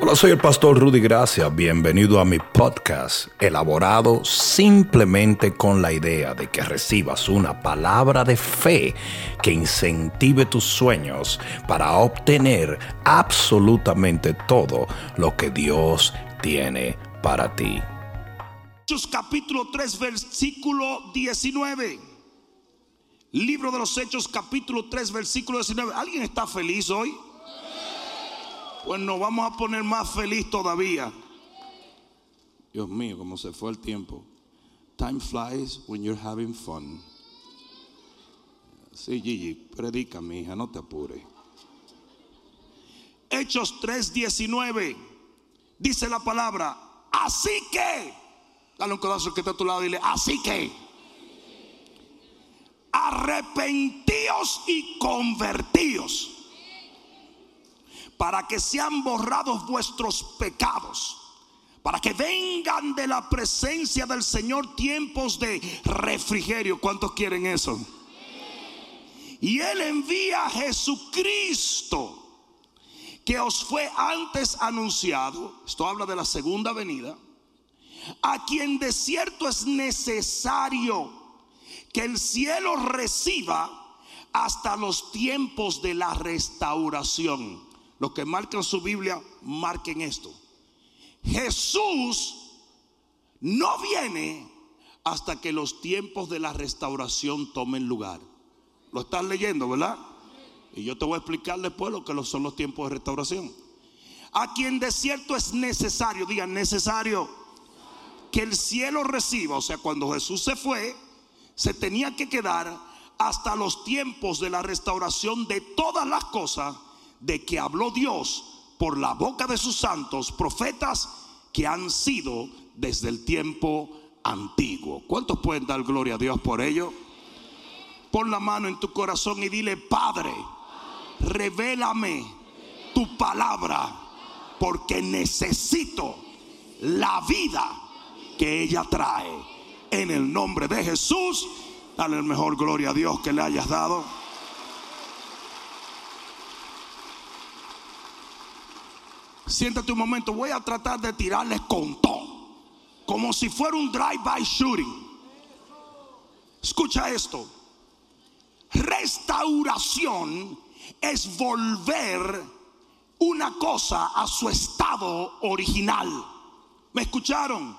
Hola, soy el pastor Rudy Gracia. Bienvenido a mi podcast, elaborado simplemente con la idea de que recibas una palabra de fe que incentive tus sueños para obtener absolutamente todo lo que Dios tiene para ti. Hechos capítulo 3 versículo 19. Libro de los Hechos capítulo 3 versículo 19. ¿Alguien está feliz hoy? Pues nos vamos a poner más feliz todavía. Dios mío, cómo se fue el tiempo. Time flies when you're having fun. Sí, Gigi, predica, mi hija, no te apures. Hechos 3:19 dice la palabra, así que, dale un codazo que está a tu lado y dile, así que, arrepentíos y convertíos para que sean borrados vuestros pecados, para que vengan de la presencia del Señor tiempos de refrigerio. ¿Cuántos quieren eso? Y Él envía a Jesucristo, que os fue antes anunciado, esto habla de la segunda venida, a quien de cierto es necesario que el cielo reciba hasta los tiempos de la restauración. Los que marcan su Biblia, marquen esto. Jesús no viene hasta que los tiempos de la restauración tomen lugar. Lo están leyendo, ¿verdad? Y yo te voy a explicar después lo que son los tiempos de restauración. A quien de cierto es necesario, digan necesario, que el cielo reciba. O sea, cuando Jesús se fue, se tenía que quedar hasta los tiempos de la restauración de todas las cosas de que habló Dios por la boca de sus santos profetas que han sido desde el tiempo antiguo. ¿Cuántos pueden dar gloria a Dios por ello? Pon la mano en tu corazón y dile, Padre, revélame tu palabra porque necesito la vida que ella trae. En el nombre de Jesús, dale el mejor gloria a Dios que le hayas dado. Siéntate un momento, voy a tratar de tirarles con todo, como si fuera un drive-by shooting. Escucha esto. Restauración es volver una cosa a su estado original. ¿Me escucharon?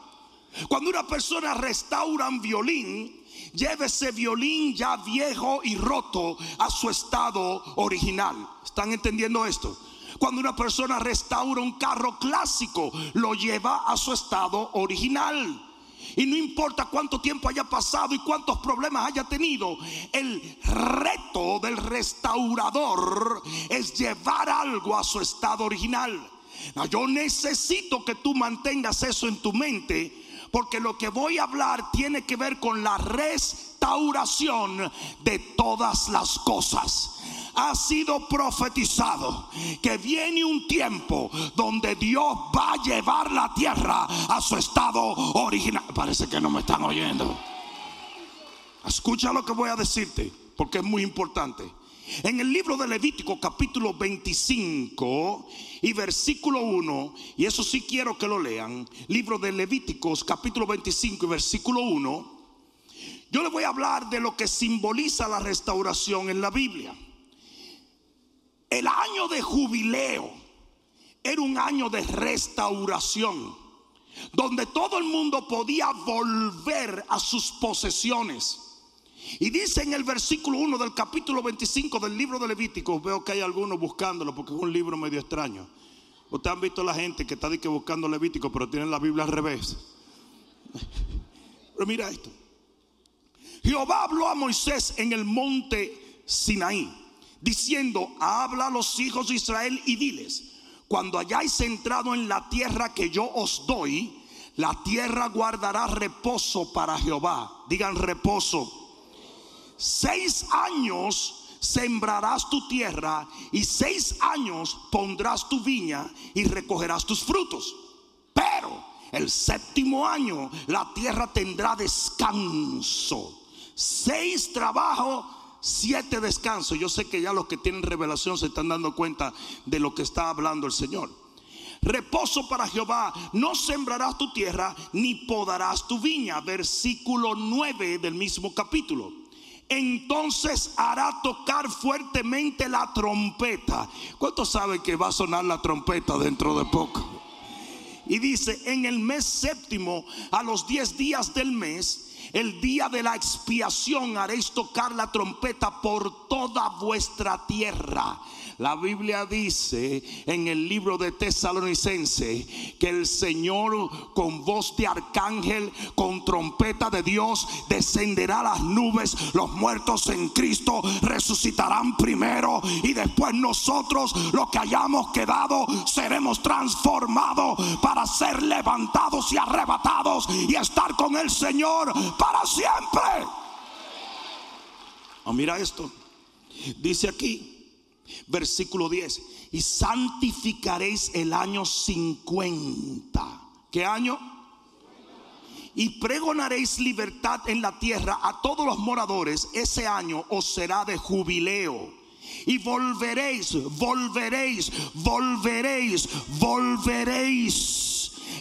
Cuando una persona restaura un violín, lleva ese violín ya viejo y roto a su estado original. ¿Están entendiendo esto? Cuando una persona restaura un carro clásico, lo lleva a su estado original. Y no importa cuánto tiempo haya pasado y cuántos problemas haya tenido, el reto del restaurador es llevar algo a su estado original. yo necesito que tú mantengas eso en tu mente porque lo que voy a hablar tiene que ver con la restauración de todas las cosas ha sido profetizado que viene un tiempo donde Dios va a llevar la tierra a su estado original. Parece que no me están oyendo. Escucha lo que voy a decirte, porque es muy importante. En el libro de Levítico capítulo 25 y versículo 1, y eso sí quiero que lo lean, libro de Levíticos capítulo 25 y versículo 1, yo le voy a hablar de lo que simboliza la restauración en la Biblia. El año de jubileo era un año de restauración, donde todo el mundo podía volver a sus posesiones. Y dice en el versículo 1 del capítulo 25 del libro de Levítico, veo que hay algunos buscándolo porque es un libro medio extraño. Ustedes han visto la gente que está buscando Levítico, pero tienen la Biblia al revés. Pero mira esto. Jehová habló a Moisés en el monte Sinaí diciendo, habla a los hijos de Israel y diles, cuando hayáis entrado en la tierra que yo os doy, la tierra guardará reposo para Jehová. Digan reposo. Seis años sembrarás tu tierra y seis años pondrás tu viña y recogerás tus frutos. Pero el séptimo año la tierra tendrá descanso. Seis trabajos siete descansos. Yo sé que ya los que tienen revelación se están dando cuenta de lo que está hablando el Señor. reposo para Jehová, no sembrarás tu tierra ni podarás tu viña. Versículo 9 del mismo capítulo. Entonces hará tocar fuertemente la trompeta. ¿Cuántos saben que va a sonar la trompeta dentro de poco? Y dice, en el mes séptimo, a los diez días del mes, el día de la expiación haréis tocar la trompeta por toda vuestra tierra. La Biblia dice en el libro de Tesalonicense que el Señor con voz de arcángel, con trompeta de Dios, descenderá a las nubes. Los muertos en Cristo resucitarán primero y después nosotros, los que hayamos quedado, seremos transformados para ser levantados y arrebatados y estar con el Señor para siempre. Oh, mira esto. Dice aquí, Versículo 10. Y santificaréis el año 50. ¿Qué año? Y pregonaréis libertad en la tierra a todos los moradores. Ese año os será de jubileo. Y volveréis, volveréis, volveréis, volveréis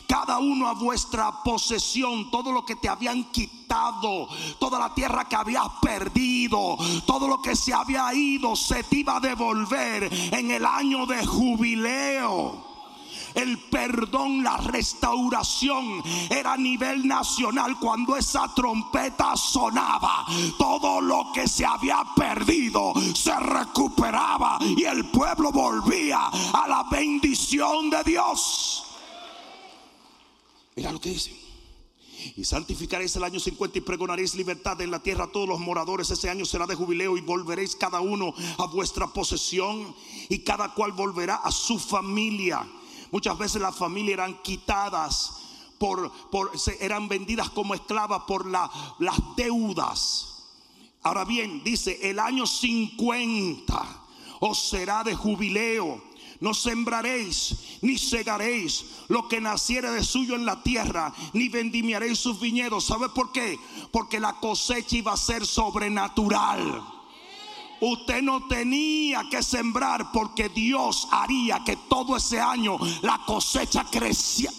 cada uno a vuestra posesión, todo lo que te habían quitado, toda la tierra que habías perdido, todo lo que se había ido, se te iba a devolver en el año de jubileo el perdón, la restauración era a nivel nacional cuando esa trompeta sonaba. Todo lo que se había perdido se recuperaba y el pueblo volvía a la bendición de Dios. Mira lo que dice. Y santificaréis el año 50 y pregonaréis libertad en la tierra a todos los moradores. Ese año será de jubileo y volveréis cada uno a vuestra posesión y cada cual volverá a su familia. Muchas veces las familias eran quitadas por, por eran vendidas como esclavas por la, las deudas. Ahora bien, dice, el año 50 os será de jubileo no sembraréis ni segaréis lo que naciere de suyo en la tierra, ni vendimiaréis sus viñedos. ¿Sabe por qué? Porque la cosecha iba a ser sobrenatural. Usted no tenía que sembrar porque Dios haría que todo ese año la cosecha creciera.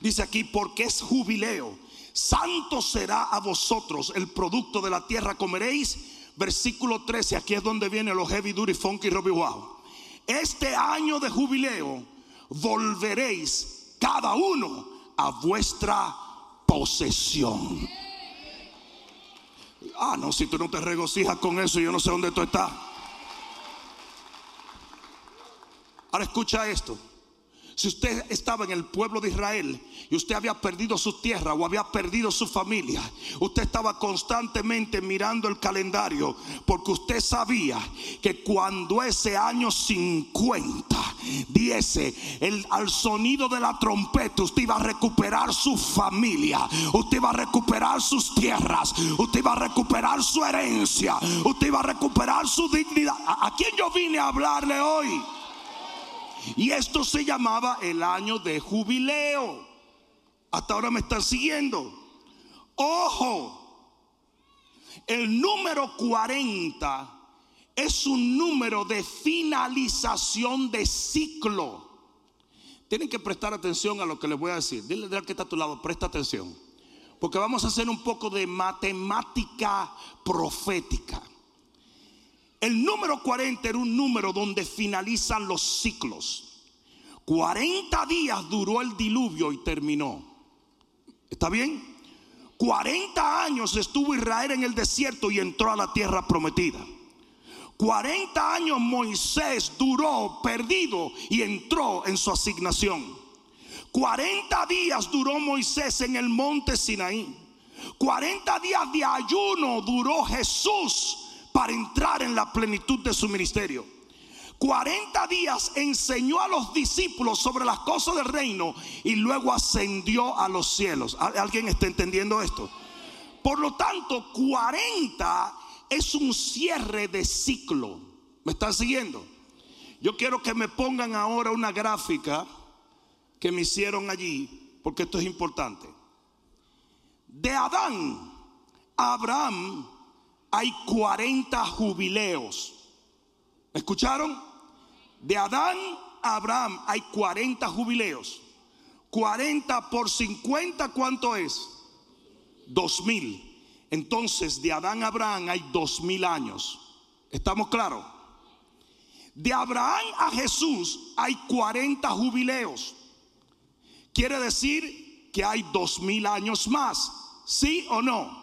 Dice aquí, porque es jubileo. Santo será a vosotros el producto de la tierra, comeréis versículo 13, aquí es donde viene los heavy duty funky Robbie Wow. Este año de jubileo volveréis cada uno a vuestra posesión. Ah, no, si tú no te regocijas con eso, yo no sé dónde tú estás. Ahora escucha esto. Si usted estaba en el pueblo de Israel y usted había perdido su tierra o había perdido su familia, usted estaba constantemente mirando el calendario porque usted sabía que cuando ese año 50 diese el, al sonido de la trompeta, usted iba a recuperar su familia, usted iba a recuperar sus tierras, usted iba a recuperar su herencia, usted iba a recuperar su dignidad. ¿A, a quién yo vine a hablarle hoy? Y esto se llamaba el año de jubileo. Hasta ahora me están siguiendo. Ojo, el número 40 es un número de finalización de ciclo. Tienen que prestar atención a lo que les voy a decir. Dile al que está a tu lado, presta atención. Porque vamos a hacer un poco de matemática profética. El número 40 era un número donde finalizan los ciclos. 40 días duró el diluvio y terminó. ¿Está bien? 40 años estuvo Israel en el desierto y entró a la tierra prometida. 40 años Moisés duró perdido y entró en su asignación. 40 días duró Moisés en el monte Sinaí. 40 días de ayuno duró Jesús para entrar en la plenitud de su ministerio. 40 días enseñó a los discípulos sobre las cosas del reino y luego ascendió a los cielos. ¿Alguien está entendiendo esto? Por lo tanto, 40 es un cierre de ciclo. ¿Me están siguiendo? Yo quiero que me pongan ahora una gráfica que me hicieron allí, porque esto es importante. De Adán a Abraham hay 40 jubileos. ¿Escucharon? De Adán a Abraham hay 40 jubileos. 40 por 50, ¿cuánto es? 2000. Entonces, de Adán a Abraham hay 2000 años. ¿Estamos claros? De Abraham a Jesús hay 40 jubileos. Quiere decir que hay 2000 años más. ¿Sí o no?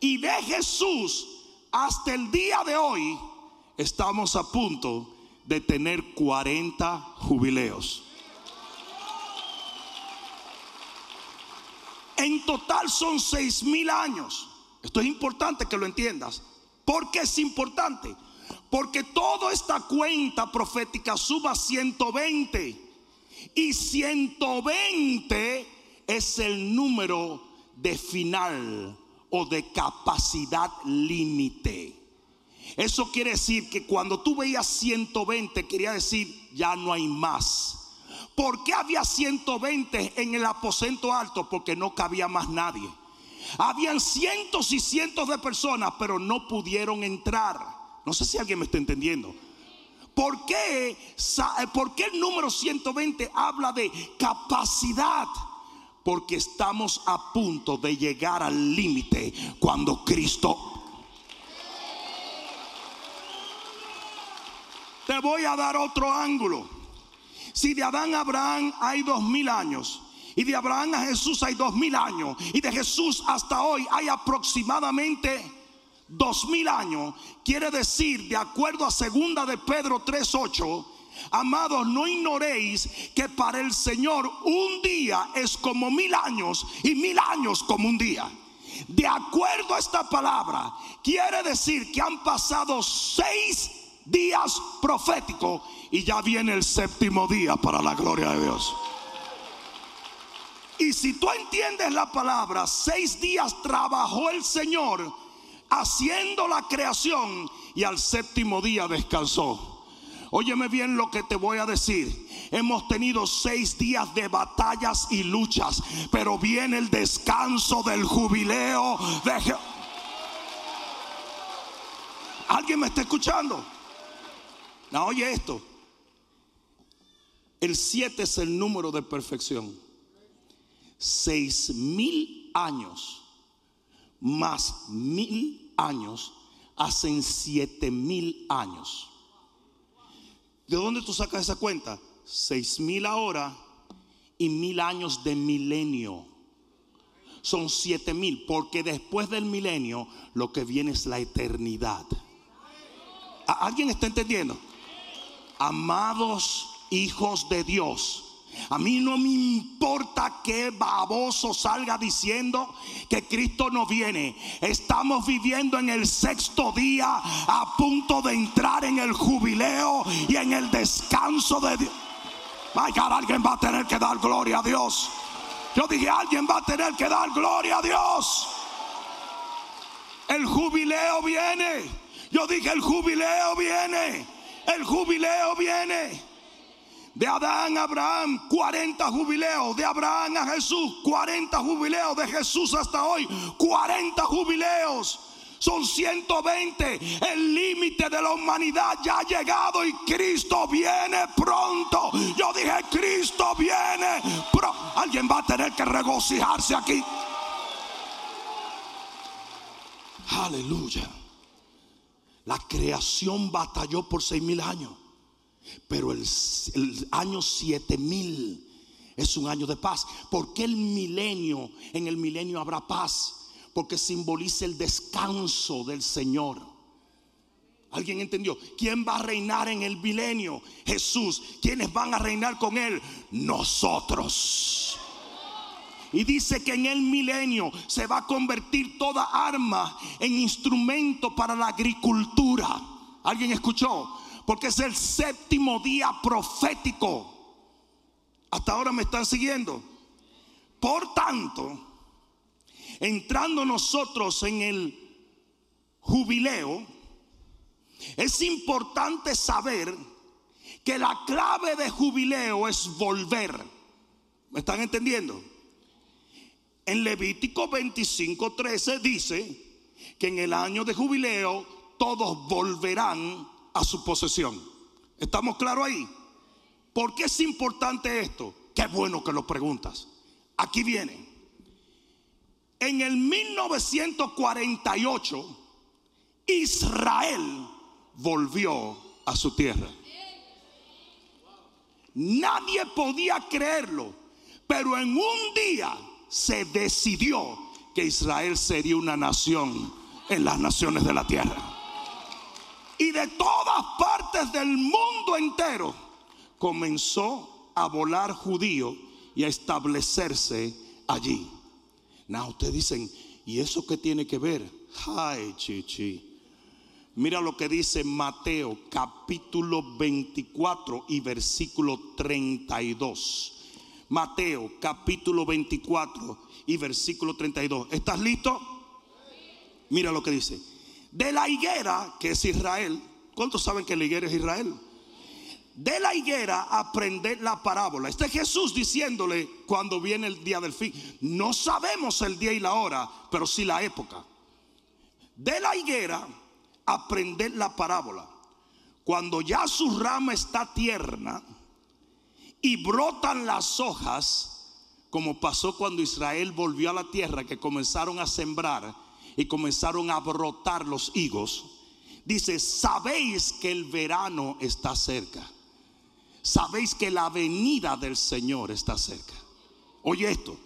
Y de Jesús hasta el día de hoy estamos a punto de tener 40 jubileos. En total son seis mil años. Esto es importante que lo entiendas. ¿Por qué es importante? Porque toda esta cuenta profética suba 120. Y 120 es el número de final de capacidad límite. Eso quiere decir que cuando tú veías 120 quería decir ya no hay más. ¿Por qué había 120 en el aposento alto? Porque no cabía más nadie. Habían cientos y cientos de personas, pero no pudieron entrar. No sé si alguien me está entendiendo. ¿Por qué, eh, ¿Por qué el número 120 habla de capacidad? Porque estamos a punto de llegar al límite cuando Cristo... Te voy a dar otro ángulo. Si de Adán a Abraham hay dos mil años, y de Abraham a Jesús hay dos mil años, y de Jesús hasta hoy hay aproximadamente dos mil años, quiere decir, de acuerdo a segunda de Pedro 3:8, Amados, no ignoréis que para el Señor un día es como mil años y mil años como un día. De acuerdo a esta palabra, quiere decir que han pasado seis días proféticos y ya viene el séptimo día para la gloria de Dios. Y si tú entiendes la palabra, seis días trabajó el Señor haciendo la creación y al séptimo día descansó. Óyeme bien lo que te voy a decir. Hemos tenido seis días de batallas y luchas, pero viene el descanso del jubileo de ¿Alguien me está escuchando? No, oye esto. El 7 es el número de perfección. Seis mil años más mil años hacen siete mil años. ¿De dónde tú sacas esa cuenta? Seis mil ahora y mil años de milenio. Son siete mil, porque después del milenio lo que viene es la eternidad. ¿Alguien está entendiendo? Amados hijos de Dios. A mí no me importa que baboso salga diciendo que Cristo no viene. Estamos viviendo en el sexto día a punto de entrar en el jubileo y en el descanso de Dios. Vaya, alguien va a tener que dar gloria a Dios. Yo dije, alguien va a tener que dar gloria a Dios. El jubileo viene. Yo dije, el jubileo viene. El jubileo viene. De Adán a Abraham, 40 jubileos. De Abraham a Jesús, 40 jubileos. De Jesús hasta hoy, 40 jubileos. Son 120. El límite de la humanidad ya ha llegado y Cristo viene pronto. Yo dije, Cristo viene pronto. Alguien va a tener que regocijarse aquí. Aleluya. La creación batalló por seis mil años. Pero el, año 7000 es un año de paz. porque el milenio? En el milenio habrá paz. Porque simboliza el descanso del Señor. ¿Alguien entendió? ¿Quién va a reinar en el milenio? Jesús. ¿Quiénes van a reinar con Él? Nosotros. Y dice que en el milenio se va a convertir toda arma en instrumento para la agricultura. ¿Alguien escuchó? Porque es el séptimo día profético. Hasta ahora me están siguiendo. Por tanto, entrando nosotros en el jubileo, es importante saber que la clave de jubileo es volver. ¿Me están entendiendo? En Levítico 25:13 dice que en el año de jubileo todos volverán a su posesión. ¿Estamos claros ahí? ¿Por qué es importante esto? Qué bueno que lo preguntas. Aquí viene. En el 1948, Israel volvió a su tierra. Nadie podía creerlo, pero en un día se decidió que Israel sería una nación en las naciones de la tierra. Y de todas partes del mundo entero comenzó a volar judío y a establecerse allí. Now ustedes dicen, ¿y eso qué tiene que ver? Ay, chichi. Mira lo que dice Mateo capítulo 24 y versículo 32. Mateo capítulo 24 y versículo 32. ¿Estás listo? Mira lo que dice. De la higuera, que es Israel. ¿Cuántos saben que la higuera es Israel? De la higuera aprender la parábola. Este Jesús diciéndole cuando viene el día del fin. No sabemos el día y la hora, pero sí la época. De la higuera aprender la parábola. Cuando ya su rama está tierna y brotan las hojas, como pasó cuando Israel volvió a la tierra, que comenzaron a sembrar y comenzaron a brotar los higos, dice, sabéis que el verano está cerca. Sabéis que la venida del Señor está cerca. Oye esto.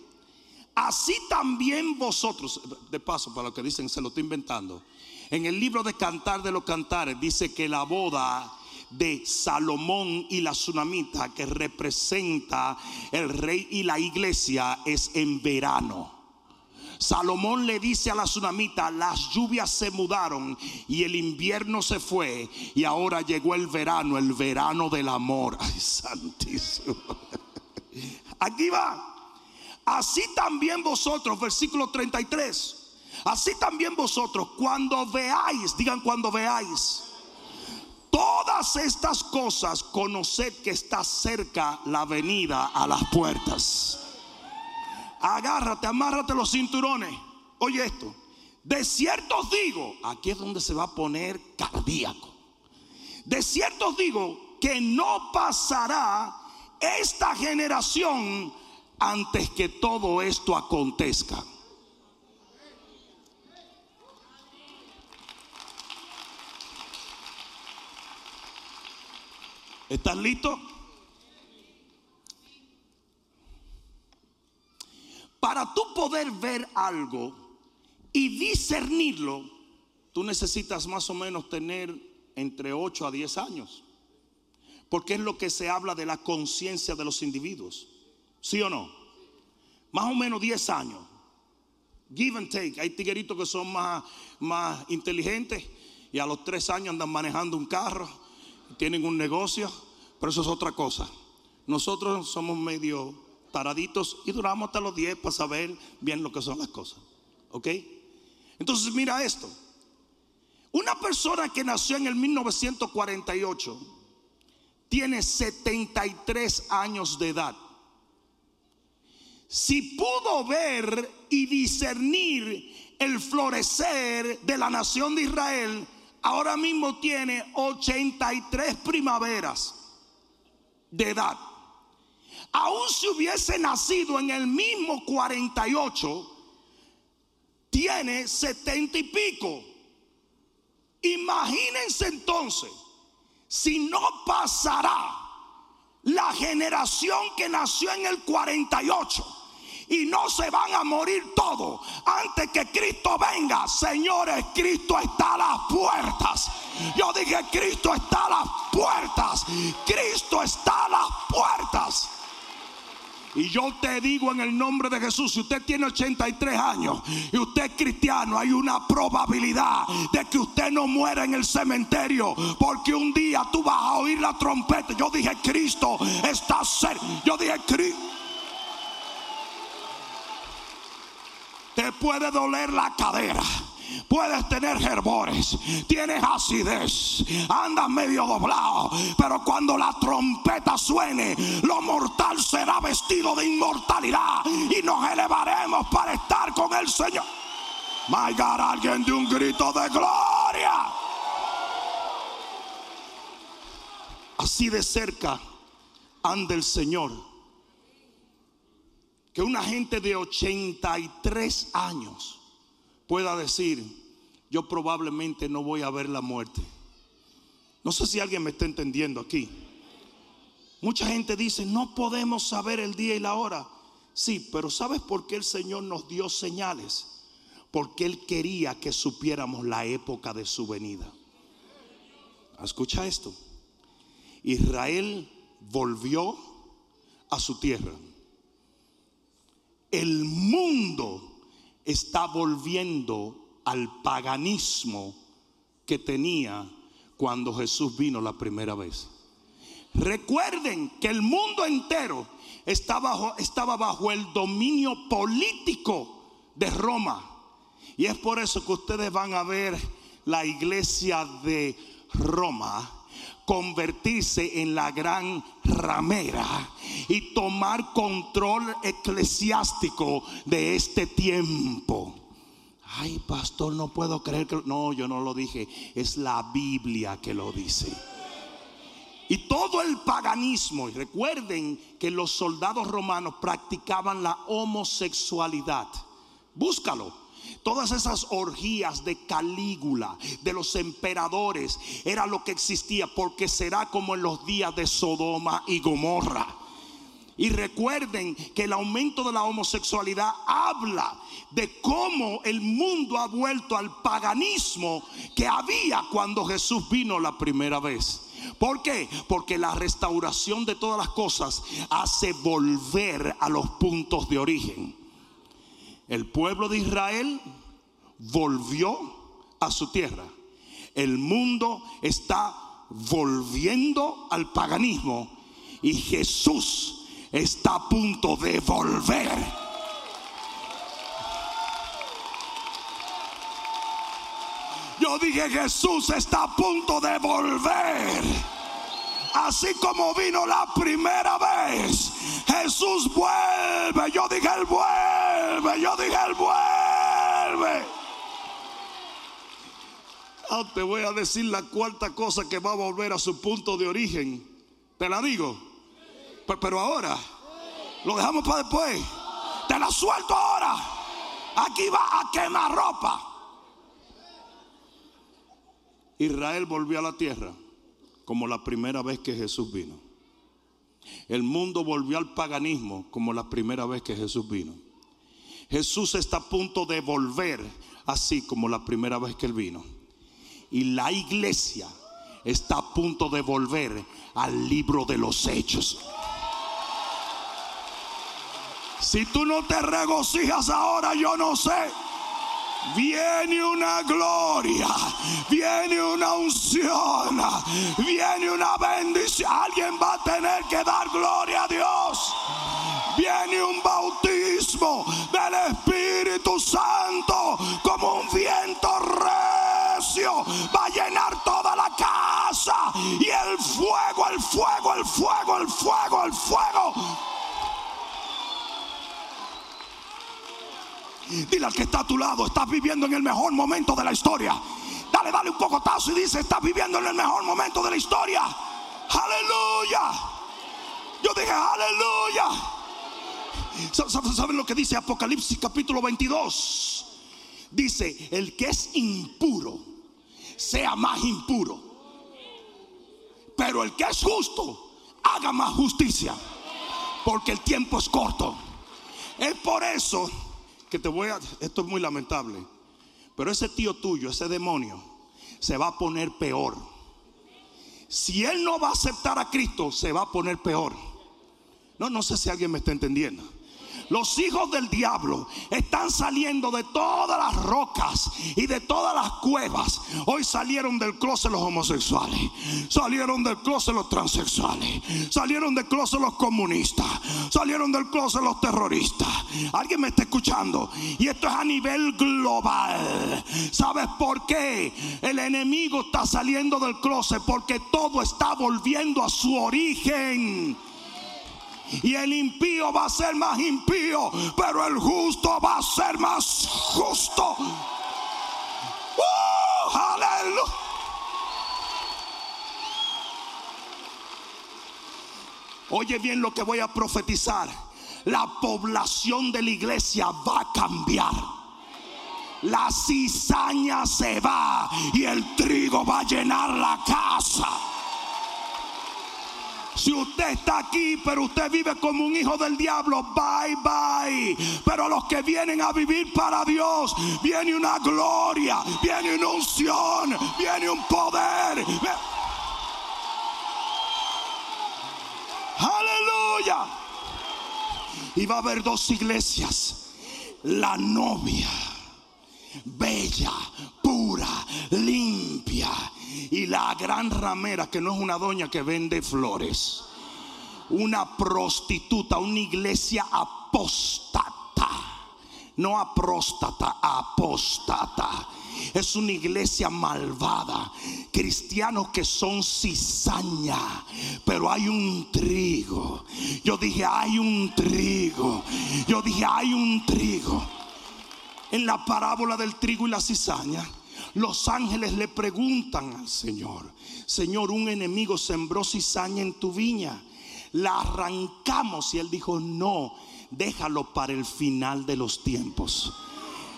Así también vosotros, de paso para lo que dicen, se lo estoy inventando. En el libro de Cantar de los Cantares dice que la boda de Salomón y la tsunamita que representa el rey y la iglesia es en verano. Salomón le dice a la tsunamita, las lluvias se mudaron y el invierno se fue y ahora llegó el verano, el verano del amor. Ay, santísimo. Aquí va. Así también vosotros, versículo 33. Así también vosotros, cuando veáis, digan cuando veáis, todas estas cosas, conoced que está cerca la venida a las puertas agárrate, amárrate los cinturones. Oye esto, de cierto os digo, aquí es donde se va a poner cardíaco. De cierto os digo que no pasará esta generación antes que todo esto acontezca. ¿Estás listo? Para tú poder ver algo y discernirlo, tú necesitas más o menos tener entre 8 a 10 años. Porque es lo que se habla de la conciencia de los individuos. ¿Sí o no? Más o menos 10 años. Give and take. Hay tigueritos que son más, más inteligentes y a los 3 años andan manejando un carro, tienen un negocio, pero eso es otra cosa. Nosotros somos medio taraditos y duramos hasta los 10 para saber bien lo que son las cosas. ¿Ok? Entonces mira esto. Una persona que nació en el 1948 tiene 73 años de edad. Si pudo ver y discernir el florecer de la nación de Israel, ahora mismo tiene 83 primaveras de edad. Aún si hubiese nacido en el mismo 48, tiene 70 y pico. Imagínense entonces, si no pasará la generación que nació en el 48 y no se van a morir todos antes que Cristo venga. Señores, Cristo está a las puertas. Yo dije, Cristo está a las puertas. Cristo está a las puertas. Y yo te digo en el nombre de Jesús, si usted tiene 83 años y usted es cristiano, hay una probabilidad de que usted no muera en el cementerio. Porque un día tú vas a oír la trompeta. Yo dije, Cristo está cerca. Yo dije, Cristo. Te puede doler la cadera puedes tener gerbores, tienes acidez, andas medio doblado, pero cuando la trompeta suene, lo mortal será vestido de inmortalidad y nos elevaremos para estar con el Señor. My God, alguien de un grito de gloria. así de cerca ande el Señor. Que una gente de 83 años pueda decir, yo probablemente no voy a ver la muerte. No sé si alguien me está entendiendo aquí. Mucha gente dice, no podemos saber el día y la hora. Sí, pero ¿sabes por qué el Señor nos dio señales? Porque Él quería que supiéramos la época de su venida. Escucha esto. Israel volvió a su tierra. El mundo está volviendo al paganismo que tenía cuando Jesús vino la primera vez. Recuerden que el mundo entero estaba bajo, el dominio político de Roma. Y es por eso que ustedes van a ver la iglesia de Roma convertirse en la gran ramera y tomar control eclesiástico de este tiempo. Ay, pastor, no puedo creer que... No, yo no lo dije. Es la Biblia que lo dice. Y todo el paganismo, y recuerden que los soldados romanos practicaban la homosexualidad. Búscalo. Todas esas orgías de Calígula, de los emperadores, era lo que existía, porque será como en los días de Sodoma y Gomorra. Y recuerden que el aumento de la homosexualidad habla de cómo el mundo ha vuelto al paganismo que había cuando Jesús vino la primera vez. ¿Por qué? Porque la restauración de todas las cosas hace volver a los puntos de origen. El pueblo de Israel volvió a su tierra. El mundo está volviendo al paganismo y Jesús está a punto de volver. Yo dije, Jesús está a punto de volver. Así como vino la primera vez, Jesús vuelve. Yo dije, Él vuelve. Yo dije, Él vuelve. Ah, te voy a decir la cuarta cosa que va a volver a su punto de origen. Te la digo. Pero ahora, lo dejamos para después. Te la suelto ahora. Aquí va a quemar ropa. Israel volvió a la tierra como la primera vez que Jesús vino. El mundo volvió al paganismo como la primera vez que Jesús vino. Jesús está a punto de volver así como la primera vez que él vino. Y la iglesia está a punto de volver al libro de los hechos. Si tú no te regocijas ahora, yo no sé. Viene una gloria, viene una unción, viene una bendición. Alguien va a tener que dar gloria a Dios. Viene un bautismo del Espíritu Santo como un viento recio. Va a llenar toda la casa. Y el fuego, el fuego, el fuego, el fuego, el fuego Dile al que está a tu lado, estás viviendo en el mejor momento de la historia. Dale, dale un cocotazo y dice, estás viviendo en el mejor momento de la historia. Aleluya. Yo dije, aleluya. ¿Saben lo que dice Apocalipsis capítulo 22? Dice, el que es impuro, sea más impuro. Pero el que es justo, haga más justicia. Porque el tiempo es corto. Es por eso que te voy a, esto es muy lamentable, pero ese tío tuyo, ese demonio, se va a poner peor. Si él no va a aceptar a Cristo, se va a poner peor. No, no sé si alguien me está entendiendo. Los hijos del diablo están saliendo de todas las rocas y de todas las cuevas. Hoy salieron del closet los homosexuales, salieron del closet los transexuales, salieron del closet los comunistas, salieron del closet los terroristas. Alguien me está escuchando y esto es a nivel global. ¿Sabes por qué? El enemigo está saliendo del closet porque todo está volviendo a su origen. Y el impío va a ser más impío, pero el justo va a ser más justo. ¡Uh! aleluya. Oye bien lo que voy a profetizar. La población de la iglesia va a cambiar. La cizaña se va y el trigo va a llenar la casa. Si usted está aquí, pero usted vive como un hijo del diablo, bye bye. Pero los que vienen a vivir para Dios, viene una gloria, viene una unción, viene un poder. Aleluya. Y va a haber dos iglesias. La novia, bella, pura, limpia. Y la gran ramera, que no es una doña que vende flores. Una prostituta, una iglesia apóstata. No apóstata, apóstata es una iglesia malvada. Cristianos que son cizaña, pero hay un trigo. Yo dije, hay un trigo. Yo dije, hay un trigo. En la parábola del trigo y la cizaña, los ángeles le preguntan al Señor, Señor, un enemigo sembró cizaña en tu viña. La arrancamos y él dijo, no, déjalo para el final de los tiempos.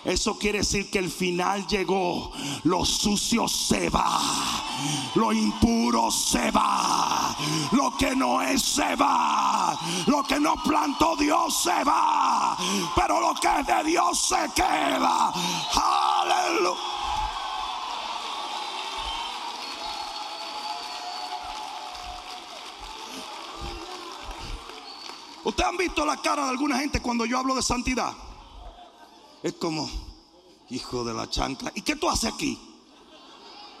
Eso quiere decir que el final llegó. Lo sucio se va. Lo impuro se va. Lo que no es se va. Lo que no plantó Dios se va. Pero lo que es de Dios se queda. Aleluya. ¿Ustedes han visto la cara de alguna gente cuando yo hablo de santidad? Es como, hijo de la chancla. ¿Y qué tú haces aquí?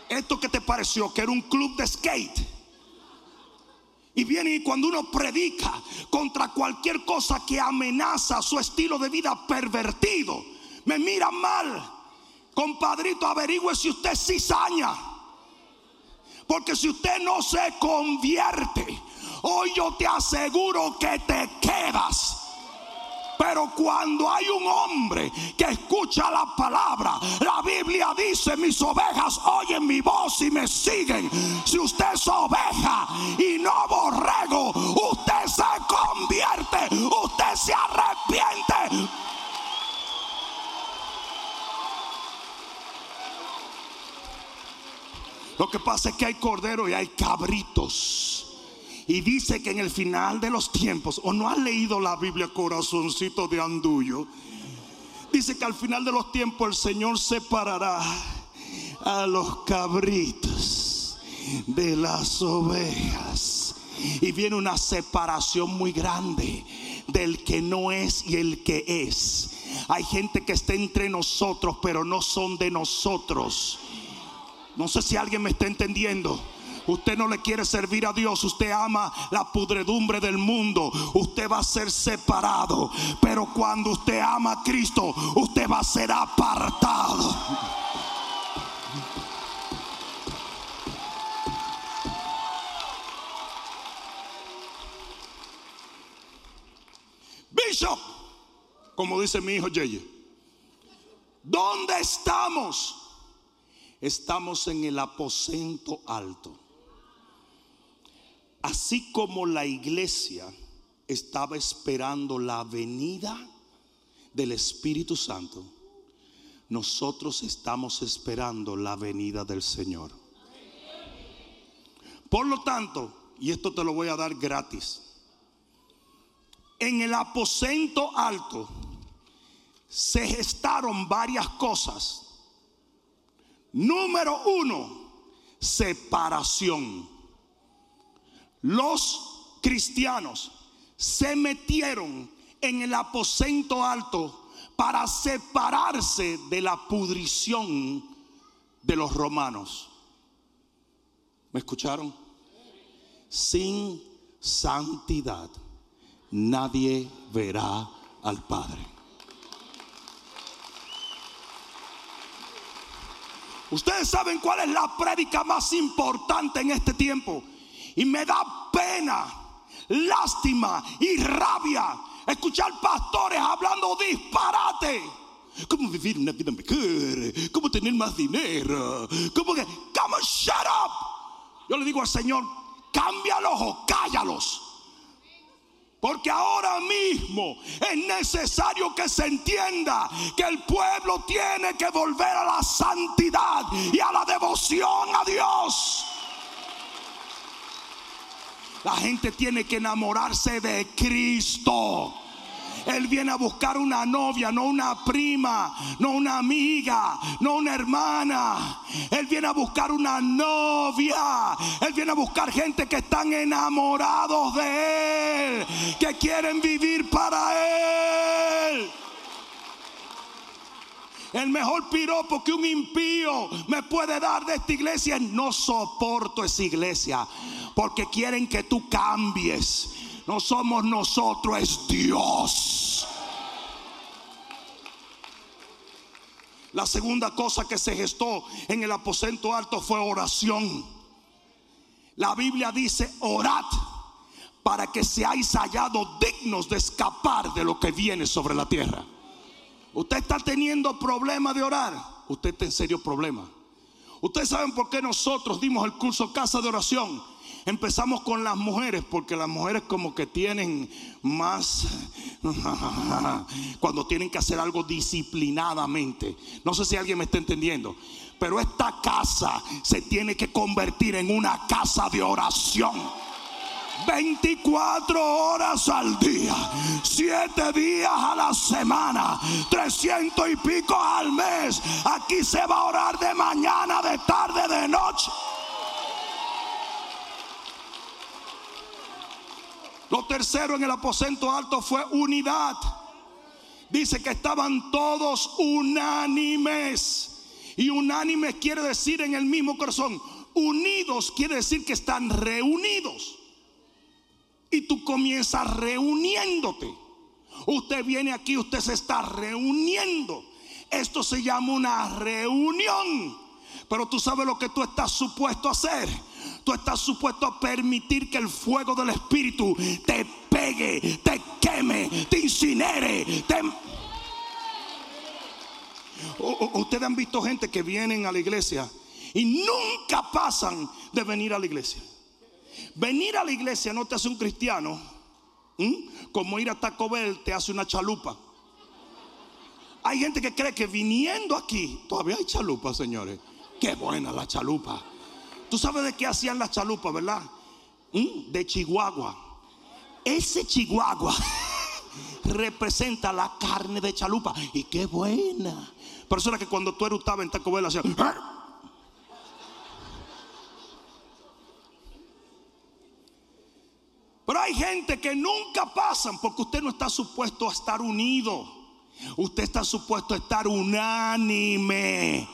¿Esto que te pareció? Que era un club de skate. Y viene y cuando uno predica contra cualquier cosa que amenaza su estilo de vida pervertido, me mira mal. Compadrito, averigüe si usted es cizaña. Porque si usted no se convierte, hoy yo te aseguro que te quedas pero cuando hay un hombre que escucha la palabra, la Biblia dice, mis ovejas oyen mi voz y me siguen. Si usted es oveja y no borrego, usted se convierte, usted se arrepiente. Lo que pasa es que hay cordero y hay cabritos. Y dice que en el final de los tiempos, o no ha leído la Biblia corazoncito de andullo, dice que al final de los tiempos el Señor separará a los cabritos de las ovejas. Y viene una separación muy grande del que no es y el que es. Hay gente que está entre nosotros, pero no son de nosotros. No sé si alguien me está entendiendo. Usted no le quiere servir a Dios, usted ama la pudredumbre del mundo, usted va a ser separado. Pero cuando usted ama a Cristo, usted va a ser apartado. Bishop, como dice mi hijo Yeye, ¿dónde estamos? Estamos en el aposento alto. Así como la iglesia estaba esperando la venida del Espíritu Santo, nosotros estamos esperando la venida del Señor. Por lo tanto, y esto te lo voy a dar gratis, en el aposento alto se gestaron varias cosas. Número uno, separación los cristianos se metieron en el aposento alto para separarse de la pudrición de los romanos. ¿Me escucharon? Sin santidad nadie verá al Padre. Ustedes saben cuál es la prédica más importante en este tiempo. Y me da pena, lástima y rabia escuchar pastores hablando disparate. ¿Cómo vivir una vida mejor? ¿Cómo tener más dinero? ¿Cómo que? Come shut up. Yo le digo al Señor, cámbialos o cállalos. Porque ahora mismo es necesario que se entienda que el pueblo tiene que volver a la santidad y a la devoción a Dios. La gente tiene que enamorarse de Cristo. Él viene a buscar una novia, no una prima, no una amiga, no una hermana. Él viene a buscar una novia. Él viene a buscar gente que están enamorados de Él, que quieren vivir para Él. El mejor piropo que un impío me puede dar de esta iglesia no soporto esa iglesia porque quieren que tú cambies. No somos nosotros, es Dios. La segunda cosa que se gestó en el aposento alto fue oración. La Biblia dice, orad para que seáis hallados dignos de escapar de lo que viene sobre la tierra. Usted está teniendo problema de orar. Usted está en serio problema. Ustedes saben por qué nosotros dimos el curso Casa de Oración. Empezamos con las mujeres, porque las mujeres como que tienen más, cuando tienen que hacer algo disciplinadamente. No sé si alguien me está entendiendo, pero esta casa se tiene que convertir en una casa de oración. 24 horas al día, 7 días a la semana, 300 y pico al mes. Aquí se va a orar de mañana, de tarde, de noche. Lo tercero en el aposento alto fue unidad. Dice que estaban todos unánimes. Y unánimes quiere decir en el mismo corazón. Unidos quiere decir que están reunidos. Y tú comienzas reuniéndote. Usted viene aquí, usted se está reuniendo. Esto se llama una reunión. Pero tú sabes lo que tú estás supuesto a hacer tú estás supuesto a permitir que el fuego del Espíritu te pegue, te queme, te incinere. Ustedes han visto gente que vienen a la iglesia y nunca pasan de venir a la iglesia. Venir a la iglesia no te hace un cristiano, como ir a Taco Bell te hace una chalupa. Hay gente que cree que viniendo aquí, todavía hay chalupa, señores. Qué buena la chalupa. Tú sabes de qué hacían las chalupas, ¿verdad? De Chihuahua. Ese Chihuahua representa la carne de chalupa. Y qué buena. Persona que cuando tú eructabas en Taco Bell hacía. Pero hay gente que nunca pasan porque usted no está supuesto a estar unido. Usted está supuesto a estar unánime.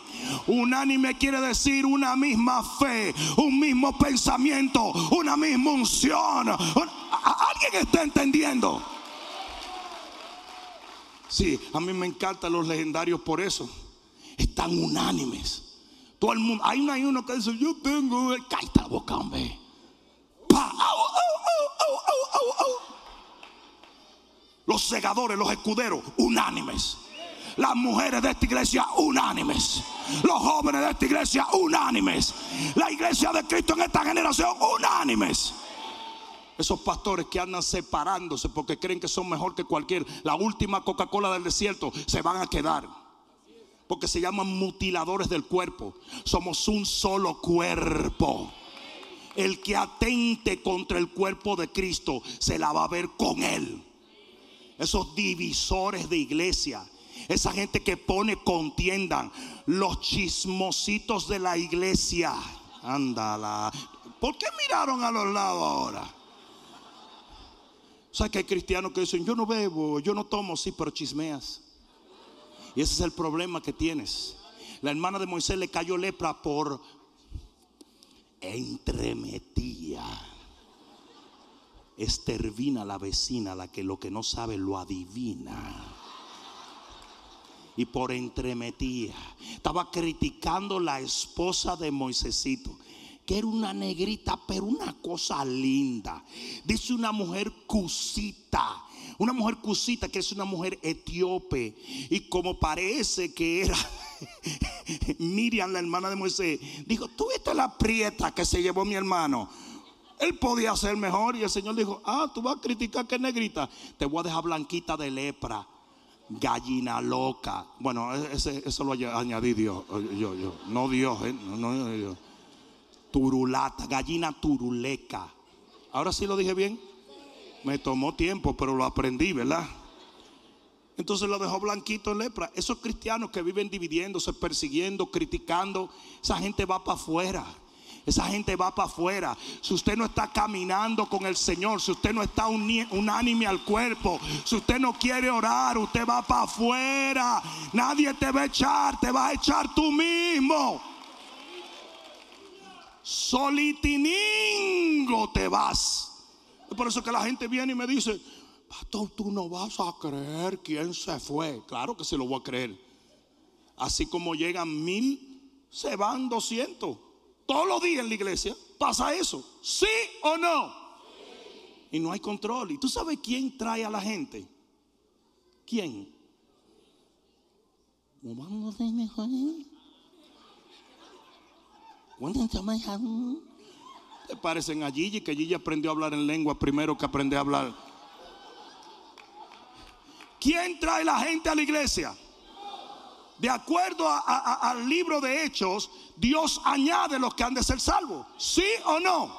Unánime quiere decir una misma fe, un mismo pensamiento, una misma unción. ¿Alguien está entendiendo? Sí, a mí me encantan los legendarios por eso. Están unánimes. Todo el mundo, hay uno que dice, yo tengo, cállate la boca, hombre. Los segadores, los escuderos, unánimes. Las mujeres de esta iglesia, unánimes. Los jóvenes de esta iglesia, unánimes. La iglesia de Cristo en esta generación, unánimes. Esos pastores que andan separándose porque creen que son mejor que cualquier, la última Coca-Cola del desierto, se van a quedar. Porque se llaman mutiladores del cuerpo. Somos un solo cuerpo. El que atente contra el cuerpo de Cristo se la va a ver con él esos divisores de iglesia, esa gente que pone contiendan, los chismositos de la iglesia. Ándala. ¿Por qué miraron a los lados ahora? ¿Sabes que hay cristianos que dicen, yo no bebo, yo no tomo, sí, pero chismeas? Y ese es el problema que tienes. La hermana de Moisés le cayó lepra por entremetía. Estervina la vecina, la que lo que no sabe lo adivina. Y por entremetía, estaba criticando la esposa de Moisésito que era una negrita, pero una cosa linda. Dice una mujer cusita, una mujer cusita que es una mujer etíope. Y como parece que era Miriam, la hermana de Moisés, dijo, tú viste la prieta que se llevó mi hermano. Él podía ser mejor y el Señor dijo, ah, tú vas a criticar que es negrita. Te voy a dejar blanquita de lepra, gallina loca. Bueno, e-, eso lo añadí Dios, yo, yo, no Dios, ¿eh? no, no Dios. Turulata, gallina turuleca. Ahora sí lo dije bien. Me tomó tiempo, pero lo aprendí, ¿verdad? Entonces lo dejó blanquito en lepra. Esos cristianos que viven dividiéndose, persiguiendo, criticando, esa gente va para afuera. Esa gente va para afuera. Si usted no está caminando con el Señor, si usted no está unánime al cuerpo, si usted no quiere orar, usted va para afuera. Nadie te va a echar, te va a echar tú mismo. Solitiningo te vas. por eso que la gente viene y me dice, Pastor, tú no vas a creer quién se fue. Claro que se lo voy a creer. Así como llegan mil, se van doscientos. Todos los días en la iglesia pasa eso. ¿Sí o no? Y no hay control. ¿Y tú sabes quién trae a la gente? ¿Quién? Te parecen a Gigi que Gigi aprendió a hablar en lengua primero que aprendió a hablar. ¿Quién trae la gente a la iglesia? De acuerdo al libro de Hechos, Dios añade los que han de ser salvos. ¿Sí o no?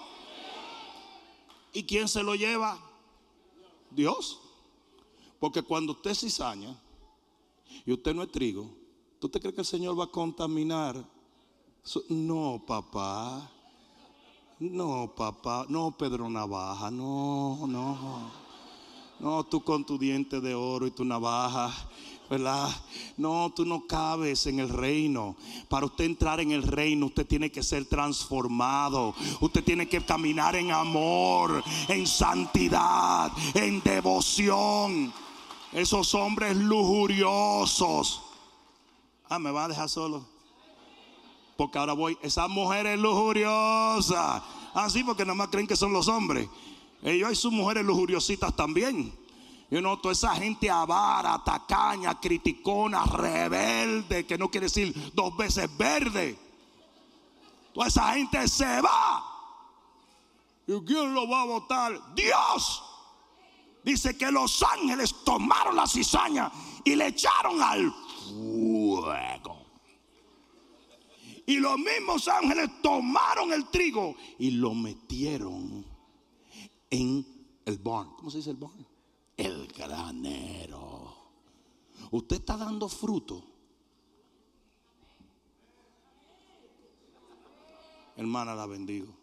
¿Y quién se lo lleva? Dios. Porque cuando usted cizaña y usted no es trigo, ¿tú te crees que el Señor va a contaminar? No, papá. No, papá. No, Pedro Navaja. No, no. No, tú con tu diente de oro y tu navaja ¿verdad? No, tú no cabes en el reino. Para usted entrar en el reino, usted tiene que ser transformado. Usted tiene que caminar en amor, en santidad, en devoción. Esos hombres lujuriosos. Ah, me va a dejar solo. Porque ahora voy, esas mujeres lujuriosas. Ah, porque nada más creen que son los hombres. Ellos hay sus mujeres lujuriositas también. Yo noto toda esa gente avara, tacaña, criticona, rebelde, que no quiere decir dos veces verde. Toda esa gente se va. ¿Y quién lo va a votar? Dios. Dice que los ángeles tomaron la cizaña y le echaron al fuego. Y los mismos ángeles tomaron el trigo y lo metieron en el barn. ¿Cómo se dice el barn? El granero. Usted está dando fruto. Hermana, la bendigo.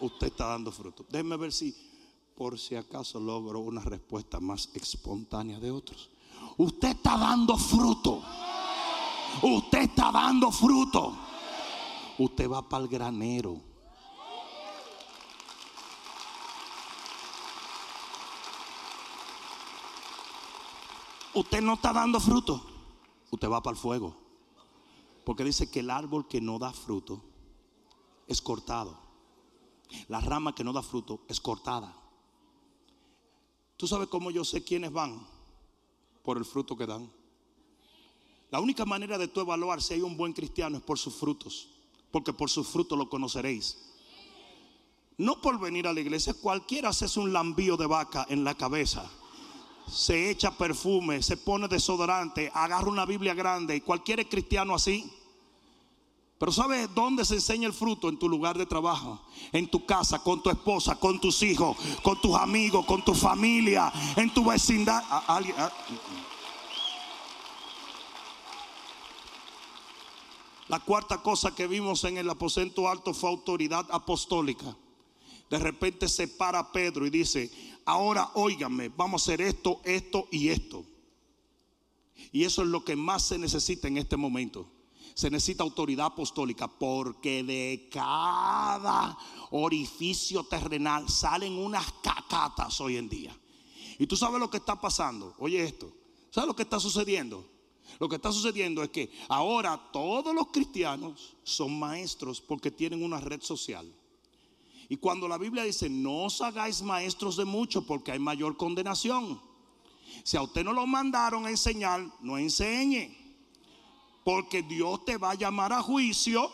Usted está dando fruto. Déjeme ver si por si acaso logro una respuesta más espontánea de otros. Usted está dando fruto. Usted está dando fruto. Usted va para el granero. Usted no está dando fruto, usted va para el fuego. Porque dice que el árbol que no da fruto es cortado. La rama que no da fruto es cortada. ¿Tú sabes cómo yo sé quiénes van? Por el fruto que dan. La única manera de tú evaluar si hay un buen cristiano es por sus frutos. Porque por sus frutos lo conoceréis. No por venir a la iglesia. Cualquiera hace un lambío de vaca en la cabeza se echa perfume, se pone desodorante, agarra una Biblia grande y cualquier cristiano así. Pero ¿sabes dónde se enseña el fruto? En tu lugar de trabajo, en tu casa, con tu esposa, con tus hijos, con tus amigos, con tu familia, en tu vecindad. La cuarta cosa que vimos en el aposento alto fue autoridad apostólica. De repente se para Pedro y dice, ahora óigame, vamos a hacer esto, esto y esto. Y eso es lo que más se necesita en este momento. Se necesita autoridad apostólica porque de cada orificio terrenal salen unas cacatas hoy en día. Y tú sabes lo que está pasando. Oye esto. ¿Sabes lo que está sucediendo? Lo que está sucediendo es que ahora todos los cristianos son maestros porque tienen una red social. Y cuando la Biblia dice, no os hagáis maestros de mucho porque hay mayor condenación. Si a usted no lo mandaron a enseñar, no enseñe. Porque Dios te va a llamar a juicio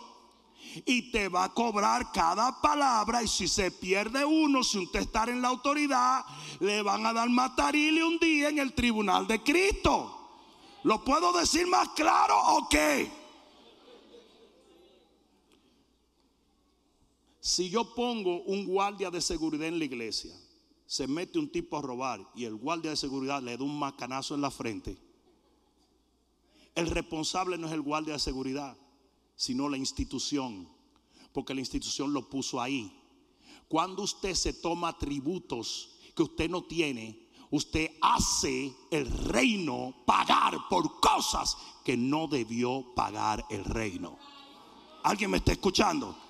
y te va a cobrar cada palabra. Y si se pierde uno, si usted está en la autoridad, le van a dar matarile un día en el tribunal de Cristo. ¿Lo puedo decir más claro o qué? Si yo pongo un guardia de seguridad en la iglesia, se mete un tipo a robar y el guardia de seguridad le da un macanazo en la frente, el responsable no es el guardia de seguridad, sino la institución, porque la institución lo puso ahí. Cuando usted se toma tributos que usted no tiene, usted hace el reino pagar por cosas que no debió pagar el reino. ¿Alguien me está escuchando?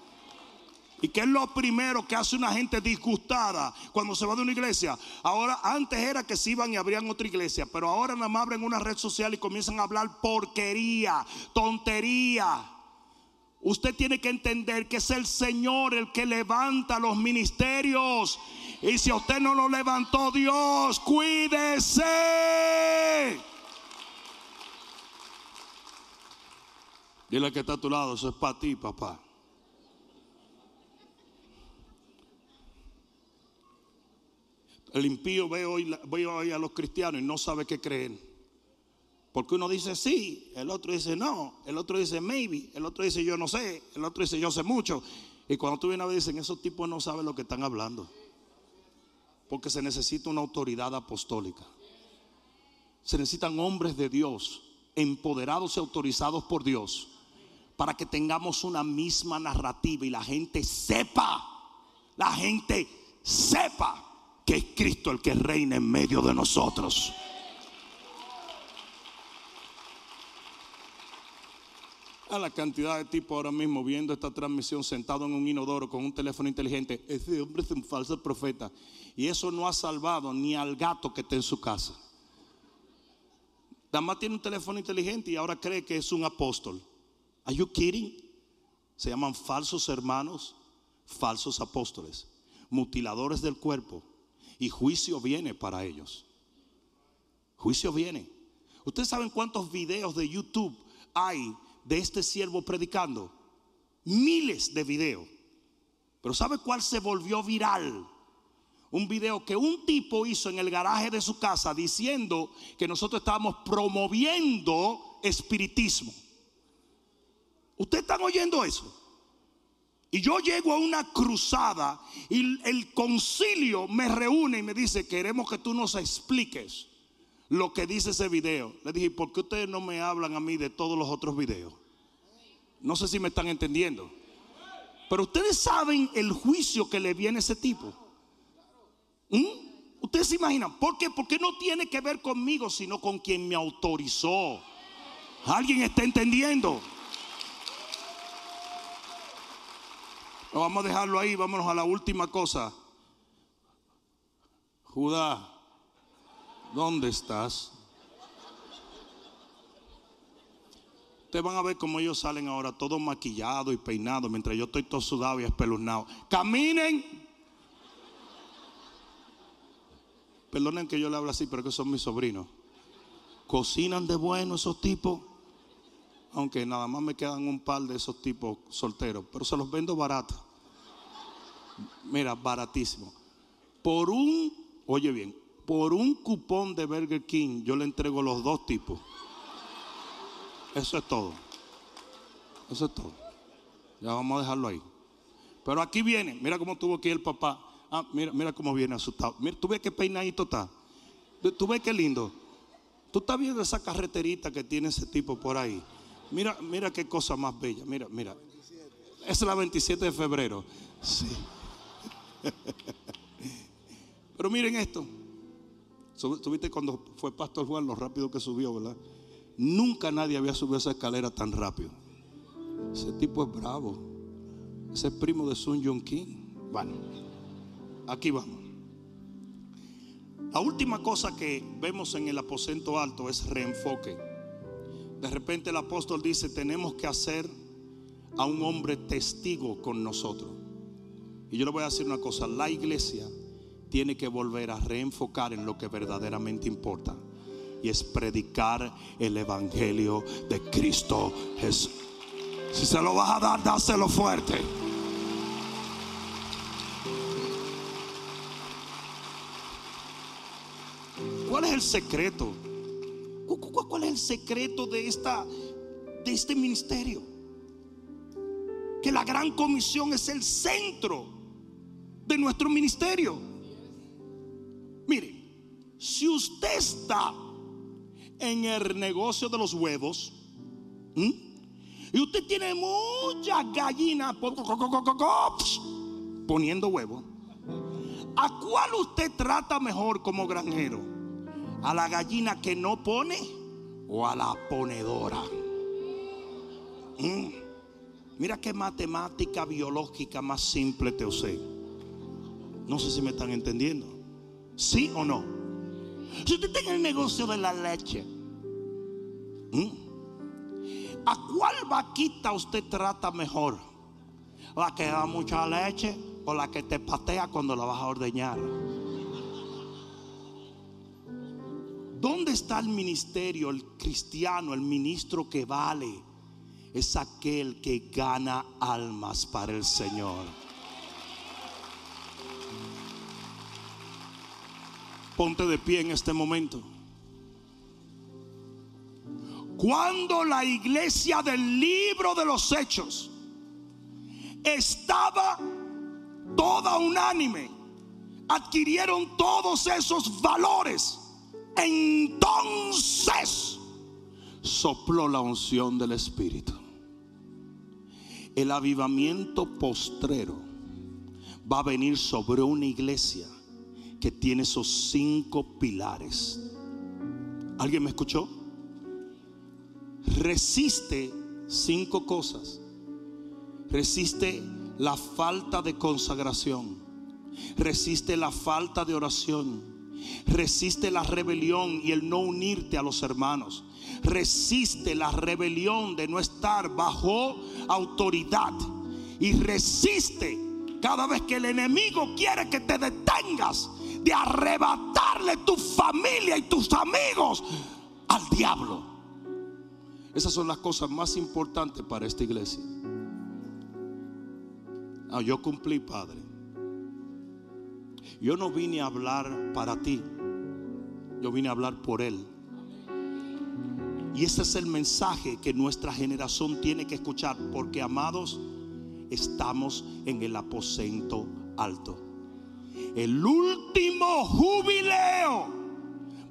¿Y qué es lo primero que hace una gente disgustada cuando se va de una iglesia? Ahora, antes era que se iban y abrían otra iglesia, pero ahora nada más abren una red social y comienzan a hablar porquería, tontería. Usted tiene que entender que es el Señor el que levanta los ministerios. Y si usted no lo levantó Dios, cuídese. Dile que está a tu lado, eso es para ti, papá. El impío ve hoy, ve hoy a los cristianos y no sabe qué creen. Porque uno dice sí, el otro dice no, el otro dice maybe, el otro dice yo no sé, el otro dice yo sé mucho. Y cuando tú vienes a ver, dicen, esos tipos no saben lo que están hablando. Porque se necesita una autoridad apostólica. Se necesitan hombres de Dios, empoderados y autorizados por Dios, para que tengamos una misma narrativa y la gente sepa, la gente sepa que es Cristo el que reina en medio de nosotros. a la cantidad de tipos ahora mismo viendo esta transmisión sentado en un inodoro con un teléfono inteligente. Ese hombre es un falso profeta. Y eso no ha salvado ni al gato que está en su casa. Nada tiene un teléfono inteligente y ahora cree que es un apóstol. Are you kidding? Se llaman falsos hermanos, falsos apóstoles, mutiladores del cuerpo. Y juicio viene para ellos. Juicio viene. Ustedes saben cuántos videos de YouTube hay de este siervo predicando. Miles de videos. Pero ¿sabe cuál se volvió viral? Un video que un tipo hizo en el garaje de su casa diciendo que nosotros estábamos promoviendo espiritismo. ¿Ustedes están oyendo eso? Y yo llego a una cruzada y el concilio me reúne y me dice, queremos que tú nos expliques lo que dice ese video. Le dije, ¿por qué ustedes no me hablan a mí de todos los otros videos? No sé si me están entendiendo. Pero ustedes saben el juicio que le viene a ese tipo. ¿Mm? Ustedes se imaginan, ¿por qué? Porque no tiene que ver conmigo, sino con quien me autorizó. ¿Alguien está entendiendo? Vamos a dejarlo ahí, vámonos a la última cosa. Judá, ¿dónde estás? Ustedes van a ver cómo ellos salen ahora todos maquillados y peinados mientras yo estoy todo sudado y espeluznado. Caminen. Perdonen que yo le hable así, pero que son mis sobrinos. Cocinan de bueno esos tipos. Aunque nada más me quedan un par de esos tipos solteros. Pero se los vendo barato. Mira, baratísimo. Por un, oye bien, por un cupón de Burger King yo le entrego los dos tipos. Eso es todo. Eso es todo. Ya vamos a dejarlo ahí. Pero aquí viene, mira cómo tuvo aquí el papá. Ah, mira, mira cómo viene asustado. Mira, tú ves qué peinadito está. Tú ves qué lindo. Tú estás viendo esa carreterita que tiene ese tipo por ahí. Mira, mira qué cosa más bella. Mira, mira. Es la 27 de febrero. Sí. Pero miren esto. Tuviste cuando fue Pastor Juan lo rápido que subió, ¿verdad? Nunca nadie había subido esa escalera tan rápido. Ese tipo es bravo. Ese es primo de Sun Jong King. Bueno, aquí vamos. La última cosa que vemos en el aposento alto es reenfoque. De repente el apóstol dice, tenemos que hacer a un hombre testigo con nosotros. Y yo le voy a decir una cosa, la iglesia tiene que volver a reenfocar en lo que verdaderamente importa. Y es predicar el Evangelio de Cristo Jesús. Si se lo vas a dar, dáselo fuerte. ¿Cuál es el secreto? ¿Cuál es el secreto de esta de este ministerio? Que la gran comisión es el centro de nuestro ministerio. Mire, si usted está en el negocio de los huevos y usted tiene muchas gallinas poniendo huevos, ¿a cuál usted trata mejor como granjero? ¿A la gallina que no pone o a la ponedora? ¿Mm? Mira qué matemática biológica más simple te usé. No sé si me están entendiendo. ¿Sí o no? Si usted tiene el negocio de la leche, ¿a cuál vaquita usted trata mejor? ¿La que da mucha leche o la que te patea cuando la vas a ordeñar? Está el ministerio, el cristiano, el ministro que vale? Es aquel que gana almas para el Señor. Ponte de pie en este momento. Cuando la iglesia del libro de los hechos estaba toda unánime, adquirieron todos esos valores. Entonces sopló la unción del Espíritu. El avivamiento postrero va a venir sobre una iglesia que tiene esos cinco pilares. ¿Alguien me escuchó? Resiste cinco cosas. Resiste la falta de consagración. Resiste la falta de oración. Resiste la rebelión y el no unirte a los hermanos. Resiste la rebelión de no estar bajo autoridad. Y resiste cada vez que el enemigo quiere que te detengas de arrebatarle tu familia y tus amigos al diablo. Esas son las cosas más importantes para esta iglesia. Ah, yo cumplí, Padre. Yo no vine a hablar para ti. Yo vine a hablar por Él. Y ese es el mensaje que nuestra generación tiene que escuchar. Porque, amados, estamos en el aposento alto el último jubileo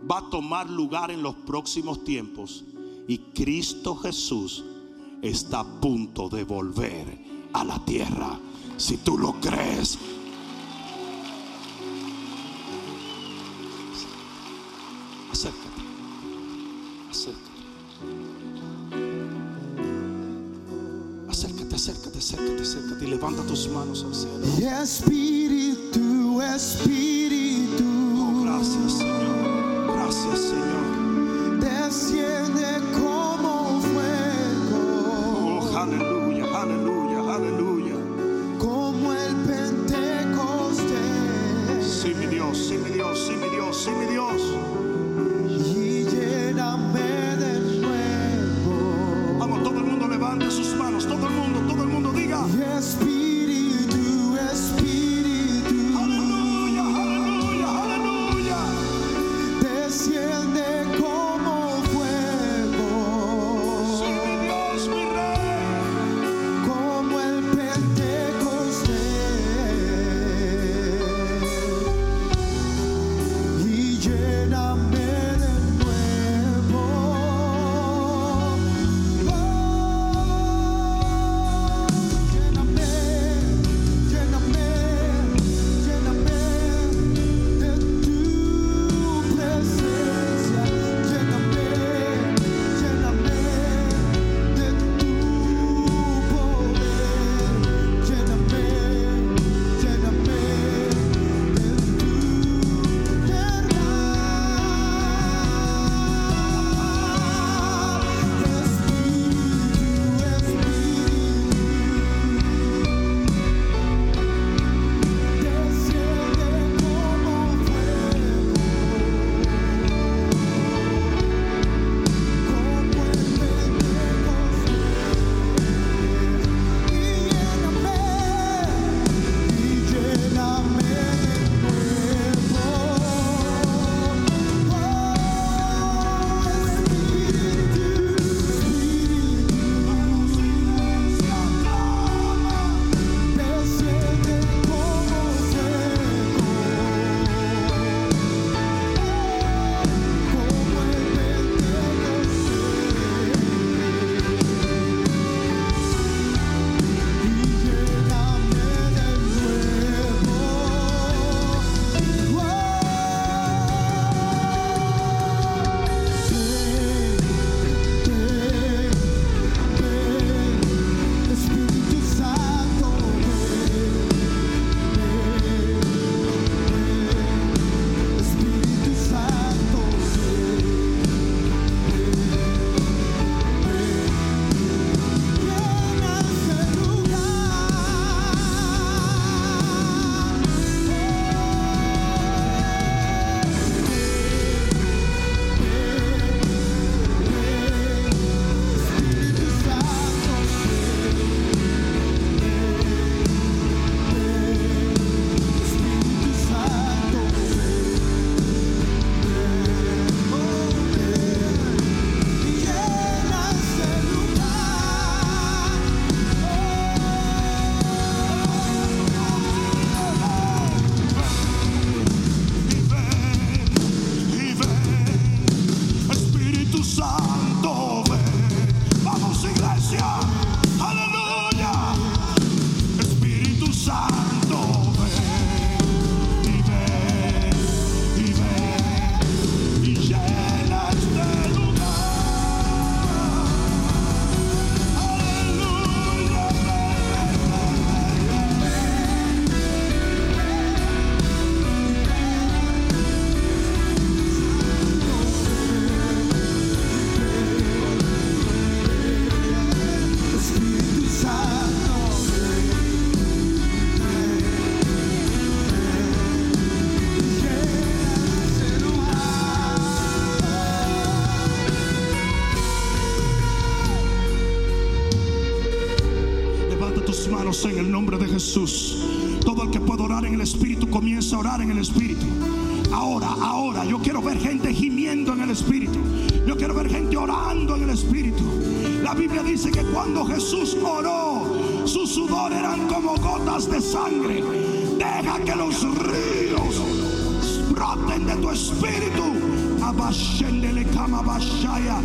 va a tomar lugar en los próximos tiempos y Cristo Jesús está a punto de volver a la tierra. Si tú lo crees, acércate, acércate. Acércate, acércate, acércate, acércate levanta tus manos al cielo. Espíritu. El Espíritu. Ahora, ahora, yo quiero ver gente gimiendo en el Espíritu. Yo quiero ver gente orando en el Espíritu. La Biblia dice que cuando Jesús oró, su sudor eran como gotas de sangre. Deja que los ríos broten de tu espíritu. Abashendele kama bashaya,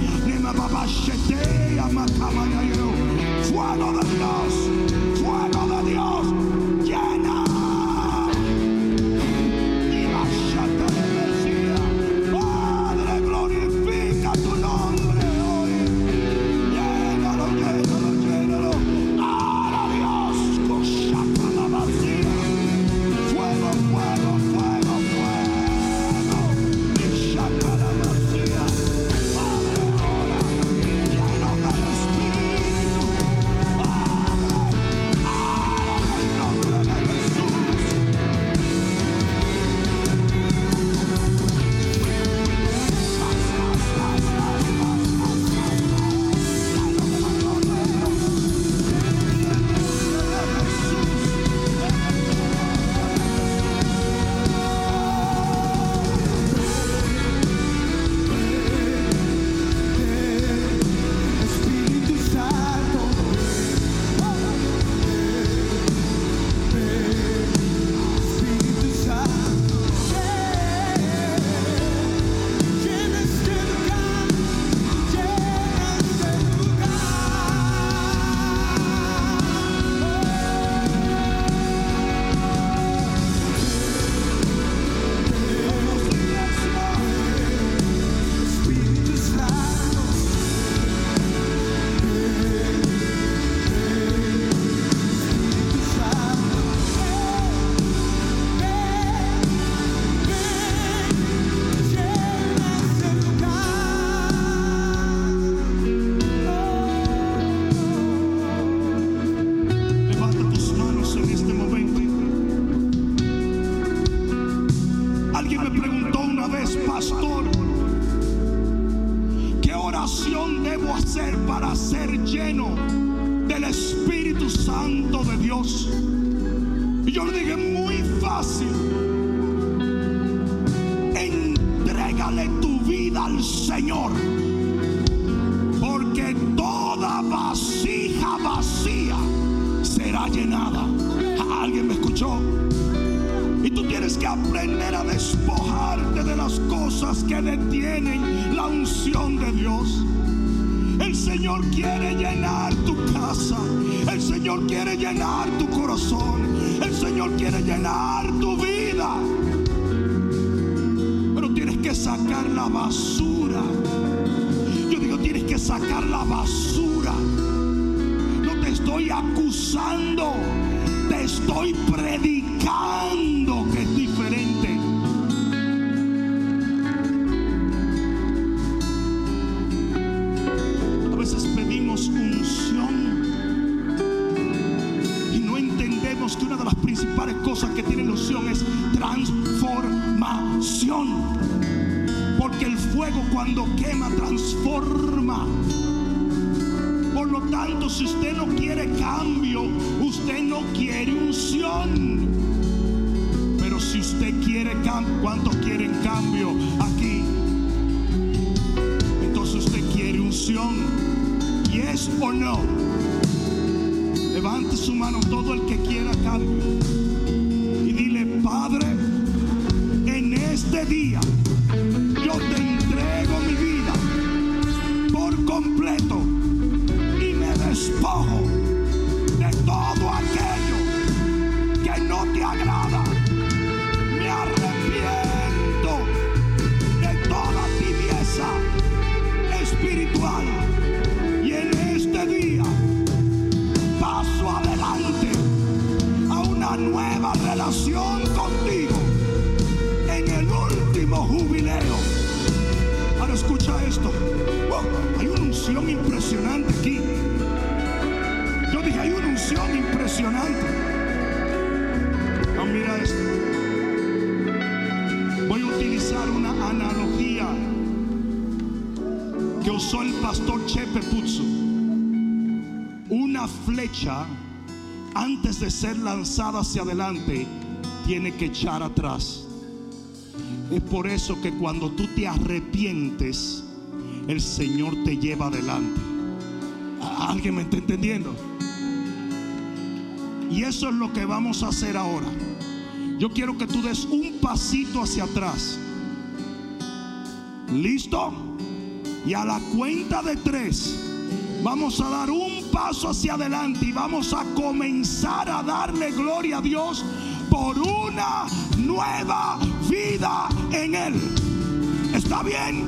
¿Alguien me escuchó? Y tú tienes que aprender a despojarte de las cosas que detienen la unción de Dios. El Señor quiere llenar tu casa. El Señor quiere llenar tu corazón. El Señor quiere llenar tu vida. Pero tienes que sacar la basura. Yo digo, tienes que sacar la basura. Estoy acusando. Te estoy predicando que es diferente. A veces pedimos unción y no entendemos que una de las principales cosas que tiene la unción es transformación. Porque el fuego cuando quema transforma. Tanto, si usted no quiere cambio, usted no quiere unción. Pero si usted quiere cambio, ¿cuántos quieren cambio aquí? Entonces usted quiere unción. ¿Yes o no? Levante su mano todo el que quiera cambio. Y dile, Padre, en este día de todo aquello que no te agrada. Me arrepiento de toda tibieza espiritual y en este día paso adelante a una nueva relación contigo en el último jubileo. Ahora escucha esto. Wow, hay una unción impresionante aquí. Hay una unción impresionante. No, mira esto. Voy a utilizar una analogía que usó el pastor Chepe Putsu. Una flecha antes de ser lanzada hacia adelante, tiene que echar atrás. Es por eso que cuando tú te arrepientes, el Señor te lleva adelante. ¿A- ¿Alguien me está entendiendo? Y eso es lo que vamos a hacer ahora. Yo quiero que tú des un pasito hacia atrás. ¿Listo? Y a la cuenta de tres, vamos a dar un paso hacia adelante y vamos a comenzar a darle gloria a Dios por una nueva vida en Él. ¿Está bien?